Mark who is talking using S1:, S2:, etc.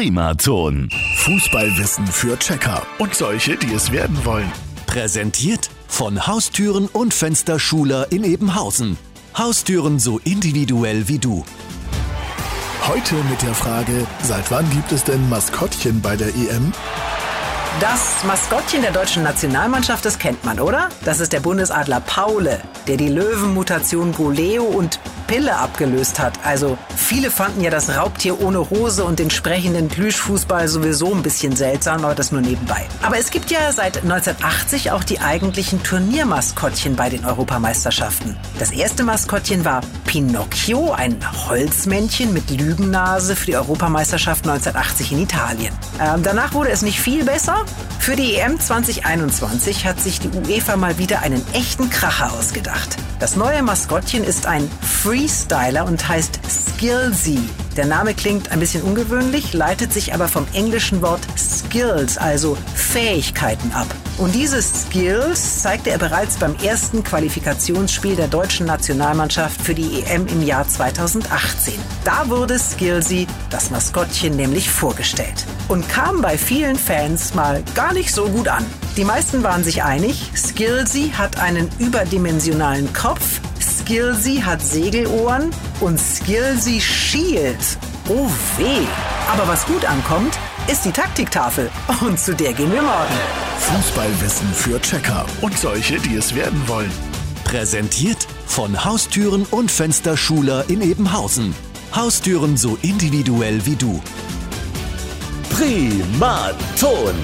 S1: Primaton.
S2: Fußballwissen für Checker und solche, die es werden wollen.
S1: Präsentiert von Haustüren und Fensterschuler in Ebenhausen. Haustüren so individuell wie du.
S2: Heute mit der Frage, seit wann gibt es denn Maskottchen bei der EM?
S3: Das Maskottchen der deutschen Nationalmannschaft, das kennt man, oder? Das ist der Bundesadler Paule, der die Löwenmutation Goleo und Pille abgelöst hat. Also viele fanden ja das Raubtier ohne Hose und den sprechenden Plüschfußball sowieso ein bisschen seltsam, aber das nur nebenbei. Aber es gibt ja seit 1980 auch die eigentlichen Turniermaskottchen bei den Europameisterschaften. Das erste Maskottchen war Pinocchio, ein Holzmännchen mit Lügennase für die Europameisterschaft 1980 in Italien. Ähm, danach wurde es nicht viel besser. Für die EM 2021 hat sich die UEFA mal wieder einen echten Kracher ausgedacht. Das neue Maskottchen ist ein Freestyler und heißt Skillsy. Der Name klingt ein bisschen ungewöhnlich, leitet sich aber vom englischen Wort Skills, also Fähigkeiten ab. Und diese Skills zeigte er bereits beim ersten Qualifikationsspiel der deutschen Nationalmannschaft für die EM im Jahr 2018. Da wurde Skillsy, das Maskottchen, nämlich vorgestellt und kam bei vielen Fans mal gar nicht so gut an. Die meisten waren sich einig, Skillsy hat einen überdimensionalen Kopf, Skillsy hat Segelohren und Skillsy schielt. Oh weh. Aber was gut ankommt, ist die Taktiktafel. Und zu der gehen wir morgen.
S2: Fußballwissen für Checker und solche, die es werden wollen.
S1: Präsentiert von Haustüren und Fensterschuler in Ebenhausen. Haustüren so individuell wie du. Primaton.